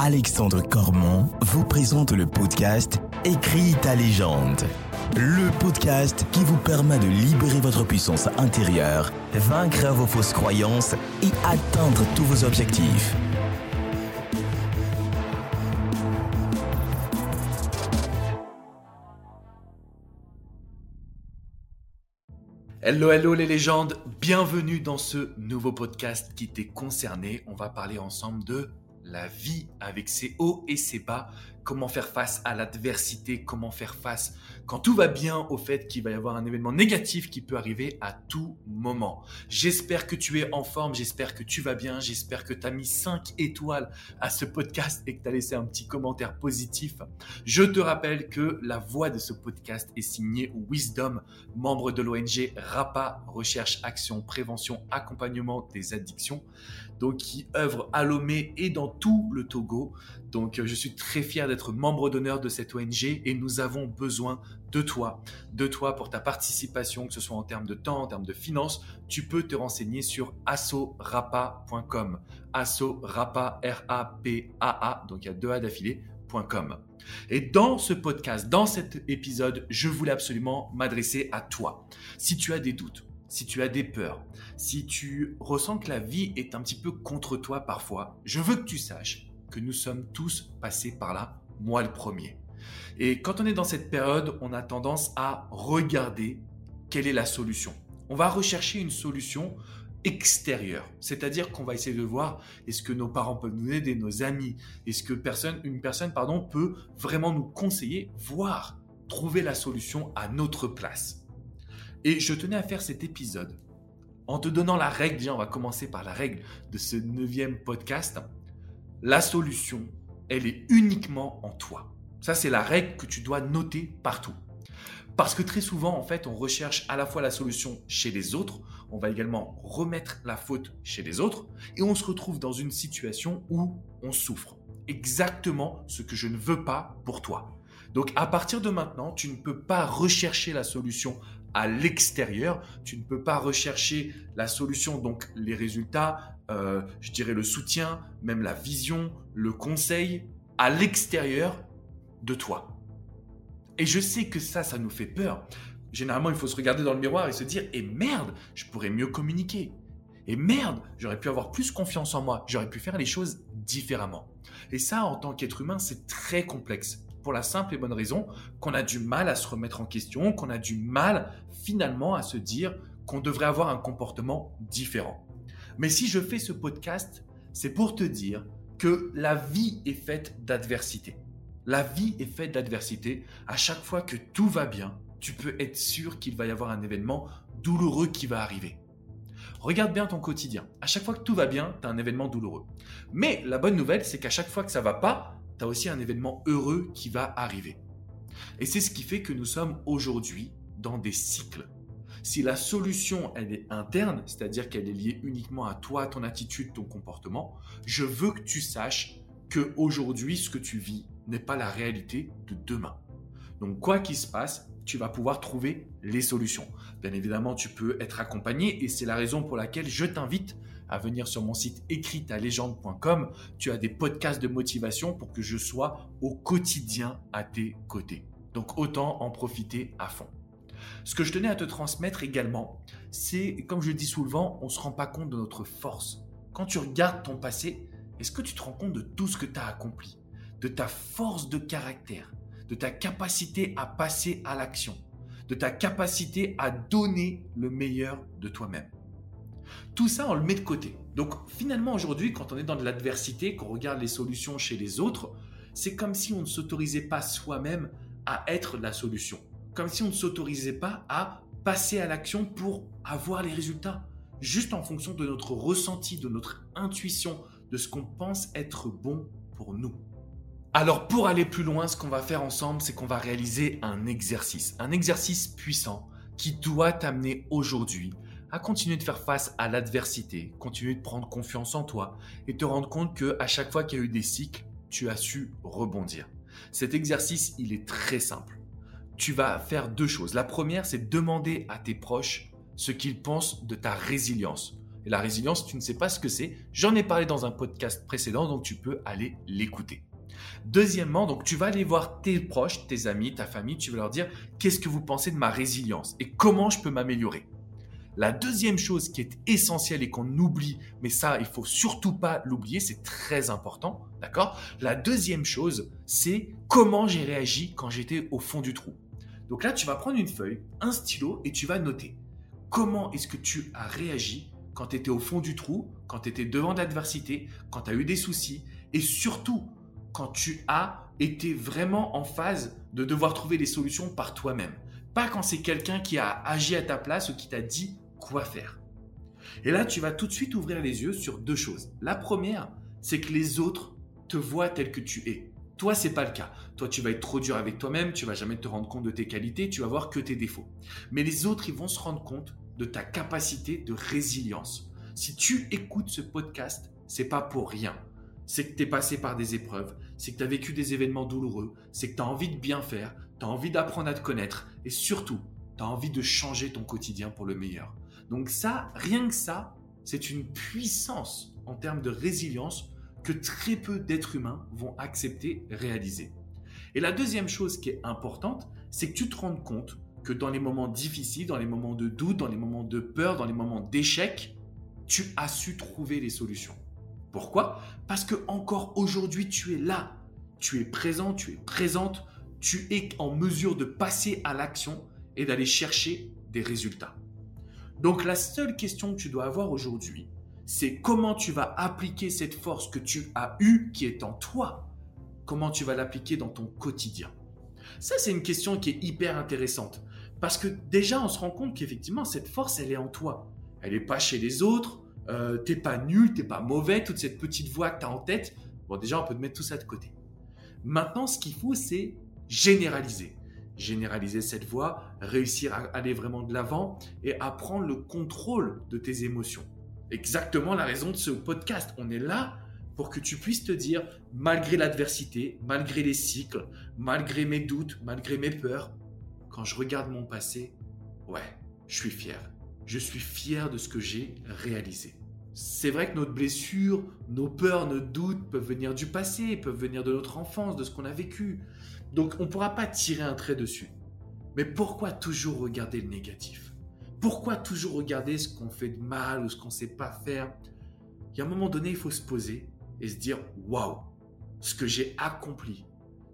Alexandre Cormon vous présente le podcast Écris ta légende. Le podcast qui vous permet de libérer votre puissance intérieure, vaincre vos fausses croyances et atteindre tous vos objectifs. Hello, hello les légendes, bienvenue dans ce nouveau podcast qui t'est concerné. On va parler ensemble de la vie avec ses hauts et ses bas, comment faire face à l'adversité, comment faire face quand tout va bien au fait qu'il va y avoir un événement négatif qui peut arriver à tout moment. J'espère que tu es en forme, j'espère que tu vas bien, j'espère que tu as mis 5 étoiles à ce podcast et que tu as laissé un petit commentaire positif. Je te rappelle que la voix de ce podcast est signée Wisdom, membre de l'ONG RAPA, Recherche, Action, Prévention, Accompagnement des addictions donc qui œuvre à Lomé et dans tout le Togo. Donc euh, je suis très fier d'être membre d'honneur de cette ONG et nous avons besoin de toi, de toi pour ta participation, que ce soit en termes de temps, en termes de finances. Tu peux te renseigner sur assorapa.com. Assorapa, R-A-P-A-A, donc il y a deux A d'affilée.com. Et dans ce podcast, dans cet épisode, je voulais absolument m'adresser à toi. Si tu as des doutes, si tu as des peurs, si tu ressens que la vie est un petit peu contre toi parfois, je veux que tu saches que nous sommes tous passés par là, moi le premier. Et quand on est dans cette période, on a tendance à regarder quelle est la solution. On va rechercher une solution extérieure, c'est-à-dire qu'on va essayer de voir est-ce que nos parents peuvent nous aider, nos amis, est-ce que personne, une personne pardon, peut vraiment nous conseiller, voire trouver la solution à notre place? Et je tenais à faire cet épisode en te donnant la règle, déjà on va commencer par la règle de ce neuvième podcast. La solution, elle est uniquement en toi. Ça, c'est la règle que tu dois noter partout. Parce que très souvent, en fait, on recherche à la fois la solution chez les autres, on va également remettre la faute chez les autres, et on se retrouve dans une situation où on souffre. Exactement ce que je ne veux pas pour toi. Donc à partir de maintenant, tu ne peux pas rechercher la solution à l'extérieur. Tu ne peux pas rechercher la solution, donc les résultats, euh, je dirais le soutien, même la vision, le conseil à l'extérieur de toi. Et je sais que ça, ça nous fait peur. Généralement, il faut se regarder dans le miroir et se dire, et merde, je pourrais mieux communiquer. Et merde, j'aurais pu avoir plus confiance en moi, j'aurais pu faire les choses différemment. Et ça, en tant qu'être humain, c'est très complexe pour la simple et bonne raison qu'on a du mal à se remettre en question, qu'on a du mal finalement à se dire qu'on devrait avoir un comportement différent. Mais si je fais ce podcast, c'est pour te dire que la vie est faite d'adversité. La vie est faite d'adversité. À chaque fois que tout va bien, tu peux être sûr qu'il va y avoir un événement douloureux qui va arriver. Regarde bien ton quotidien. À chaque fois que tout va bien, tu as un événement douloureux. Mais la bonne nouvelle, c'est qu'à chaque fois que ça va pas, tu as aussi un événement heureux qui va arriver. Et c'est ce qui fait que nous sommes aujourd'hui dans des cycles. Si la solution, elle est interne, c'est-à-dire qu'elle est liée uniquement à toi, ton attitude, ton comportement, je veux que tu saches que aujourd'hui, ce que tu vis n'est pas la réalité de demain. Donc, quoi qu'il se passe, tu vas pouvoir trouver les solutions. Bien évidemment, tu peux être accompagné et c'est la raison pour laquelle je t'invite à venir sur mon site écritalégende.com. Tu as des podcasts de motivation pour que je sois au quotidien à tes côtés. Donc autant en profiter à fond. Ce que je tenais à te transmettre également, c'est, comme je dis souvent, on ne se rend pas compte de notre force. Quand tu regardes ton passé, est-ce que tu te rends compte de tout ce que tu as accompli, de ta force de caractère, de ta capacité à passer à l'action, de ta capacité à donner le meilleur de toi-même? Tout ça, on le met de côté. Donc finalement, aujourd'hui, quand on est dans de l'adversité, qu'on regarde les solutions chez les autres, c'est comme si on ne s'autorisait pas soi-même à être la solution. Comme si on ne s'autorisait pas à passer à l'action pour avoir les résultats. Juste en fonction de notre ressenti, de notre intuition, de ce qu'on pense être bon pour nous. Alors pour aller plus loin, ce qu'on va faire ensemble, c'est qu'on va réaliser un exercice. Un exercice puissant qui doit t'amener aujourd'hui à continuer de faire face à l'adversité, continuer de prendre confiance en toi et te rendre compte que à chaque fois qu'il y a eu des cycles, tu as su rebondir. Cet exercice, il est très simple. Tu vas faire deux choses. La première, c'est demander à tes proches ce qu'ils pensent de ta résilience. Et la résilience, tu ne sais pas ce que c'est. J'en ai parlé dans un podcast précédent, donc tu peux aller l'écouter. Deuxièmement, donc tu vas aller voir tes proches, tes amis, ta famille, tu vas leur dire qu'est-ce que vous pensez de ma résilience et comment je peux m'améliorer? La deuxième chose qui est essentielle et qu'on oublie, mais ça, il faut surtout pas l'oublier, c'est très important, d'accord? La deuxième chose, c'est comment j'ai réagi quand j'étais au fond du trou. Donc là, tu vas prendre une feuille, un stylo et tu vas noter comment est-ce que tu as réagi quand tu étais au fond du trou, quand tu étais devant l'adversité, quand tu as eu des soucis et surtout quand tu as été vraiment en phase de devoir trouver des solutions par toi-même. Pas quand c'est quelqu'un qui a agi à ta place ou qui t'a dit quoi faire. Et là, tu vas tout de suite ouvrir les yeux sur deux choses. La première, c'est que les autres te voient tel que tu es. Toi, c'est pas le cas. Toi, tu vas être trop dur avec toi-même, tu vas jamais te rendre compte de tes qualités, tu vas voir que tes défauts. Mais les autres, ils vont se rendre compte de ta capacité de résilience. Si tu écoutes ce podcast, c'est pas pour rien. C'est que tu es passé par des épreuves, c'est que tu as vécu des événements douloureux, c'est que tu as envie de bien faire, tu as envie d'apprendre à te connaître et surtout, tu as envie de changer ton quotidien pour le meilleur. Donc ça, rien que ça, c'est une puissance en termes de résilience que très peu d'êtres humains vont accepter, réaliser. Et la deuxième chose qui est importante, c'est que tu te rendes compte que dans les moments difficiles, dans les moments de doute, dans les moments de peur, dans les moments d'échec, tu as su trouver les solutions. Pourquoi? Parce que encore aujourd'hui, tu es là, tu es présent, tu es présente, tu es en mesure de passer à l'action et d'aller chercher des résultats. Donc la seule question que tu dois avoir aujourd'hui, c'est comment tu vas appliquer cette force que tu as eue, qui est en toi, comment tu vas l'appliquer dans ton quotidien? Ça, c'est une question qui est hyper intéressante. Parce que déjà, on se rend compte qu'effectivement, cette force, elle est en toi. Elle n'est pas chez les autres. Euh, t'es pas nul, t'es pas mauvais, toute cette petite voix que tu as en tête. Bon, déjà, on peut te mettre tout ça de côté. Maintenant, ce qu'il faut, c'est généraliser généraliser cette voix, réussir à aller vraiment de l'avant et à prendre le contrôle de tes émotions. Exactement la raison de ce podcast. On est là pour que tu puisses te dire, malgré l'adversité, malgré les cycles, malgré mes doutes, malgré mes peurs, quand je regarde mon passé, ouais, je suis fier. Je suis fier de ce que j'ai réalisé. C'est vrai que notre blessure, nos peurs, nos doutes peuvent venir du passé, peuvent venir de notre enfance, de ce qu'on a vécu. Donc on ne pourra pas tirer un trait dessus. Mais pourquoi toujours regarder le négatif? Pourquoi toujours regarder ce qu'on fait de mal ou ce qu'on ne sait pas faire? Il y a un moment donné, il faut se poser et se dire waouh, ce que j'ai accompli,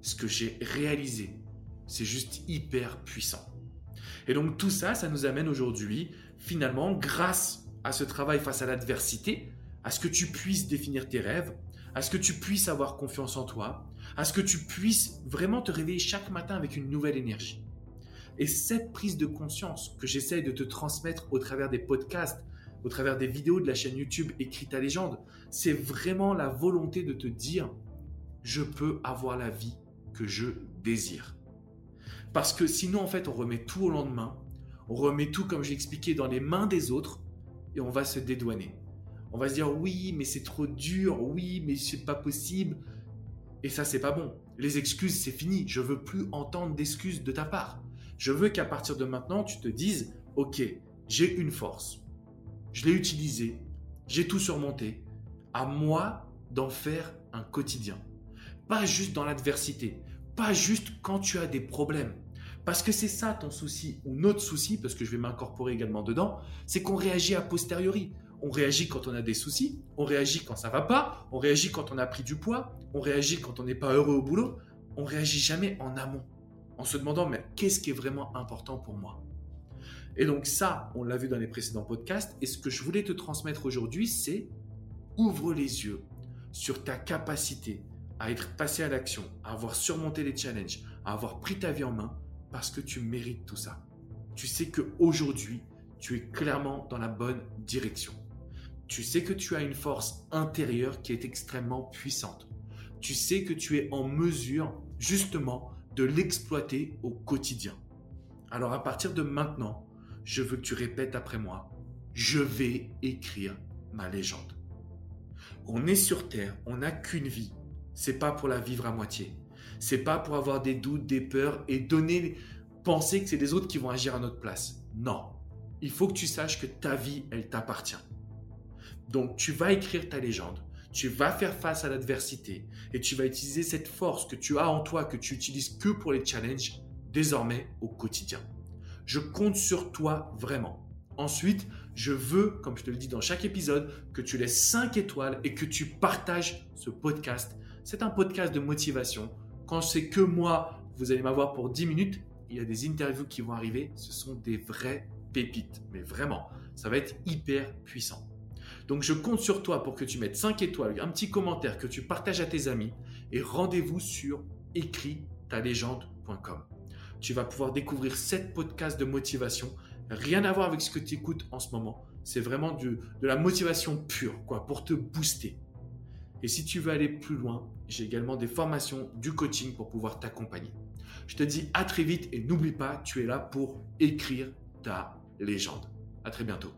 ce que j'ai réalisé, c'est juste hyper puissant. Et donc tout ça, ça nous amène aujourd'hui, finalement, grâce à ce travail face à l'adversité, à ce que tu puisses définir tes rêves, à ce que tu puisses avoir confiance en toi, à ce que tu puisses vraiment te réveiller chaque matin avec une nouvelle énergie. Et cette prise de conscience que j'essaye de te transmettre au travers des podcasts, au travers des vidéos de la chaîne YouTube Écrite ta légende, c'est vraiment la volonté de te dire, je peux avoir la vie que je désire. Parce que sinon, en fait, on remet tout au lendemain, on remet tout, comme j'ai expliqué, dans les mains des autres, et on va se dédouaner. On va se dire, oui, mais c'est trop dur, oui, mais c'est pas possible, et ça, c'est pas bon. Les excuses, c'est fini. Je veux plus entendre d'excuses de ta part. Je veux qu'à partir de maintenant, tu te dises, OK, j'ai une force. Je l'ai utilisée. J'ai tout surmonté. À moi d'en faire un quotidien. Pas juste dans l'adversité. Pas juste quand tu as des problèmes. Parce que c'est ça ton souci ou notre souci, parce que je vais m'incorporer également dedans, c'est qu'on réagit a posteriori on réagit quand on a des soucis, on réagit quand ça va pas, on réagit quand on a pris du poids, on réagit quand on n'est pas heureux au boulot, on réagit jamais en amont, en se demandant mais qu'est-ce qui est vraiment important pour moi? Et donc ça, on l'a vu dans les précédents podcasts, et ce que je voulais te transmettre aujourd'hui, c'est ouvre les yeux sur ta capacité à être passé à l'action, à avoir surmonté les challenges, à avoir pris ta vie en main, parce que tu mérites tout ça. Tu sais que aujourd'hui, tu es clairement dans la bonne direction. Tu sais que tu as une force intérieure qui est extrêmement puissante. Tu sais que tu es en mesure justement de l'exploiter au quotidien. Alors à partir de maintenant, je veux que tu répètes après moi, je vais écrire ma légende. On est sur Terre, on n'a qu'une vie. C'est pas pour la vivre à moitié. C'est pas pour avoir des doutes, des peurs et donner, penser que c'est les autres qui vont agir à notre place. Non. Il faut que tu saches que ta vie, elle t'appartient. Donc tu vas écrire ta légende, tu vas faire face à l'adversité et tu vas utiliser cette force que tu as en toi, que tu utilises que pour les challenges, désormais au quotidien. Je compte sur toi vraiment. Ensuite, je veux, comme je te le dis dans chaque épisode, que tu laisses 5 étoiles et que tu partages ce podcast. C'est un podcast de motivation. Quand c'est que moi, vous allez m'avoir pour 10 minutes, il y a des interviews qui vont arriver. Ce sont des vraies pépites. Mais vraiment, ça va être hyper puissant. Donc je compte sur toi pour que tu mettes 5 étoiles, un petit commentaire, que tu partages à tes amis et rendez-vous sur écrit-ta-légende.com. Tu vas pouvoir découvrir 7 podcasts de motivation, rien à voir avec ce que tu écoutes en ce moment. C'est vraiment de la motivation pure, quoi, pour te booster. Et si tu veux aller plus loin, j'ai également des formations, du coaching pour pouvoir t'accompagner. Je te dis à très vite et n'oublie pas, tu es là pour écrire ta légende. À très bientôt.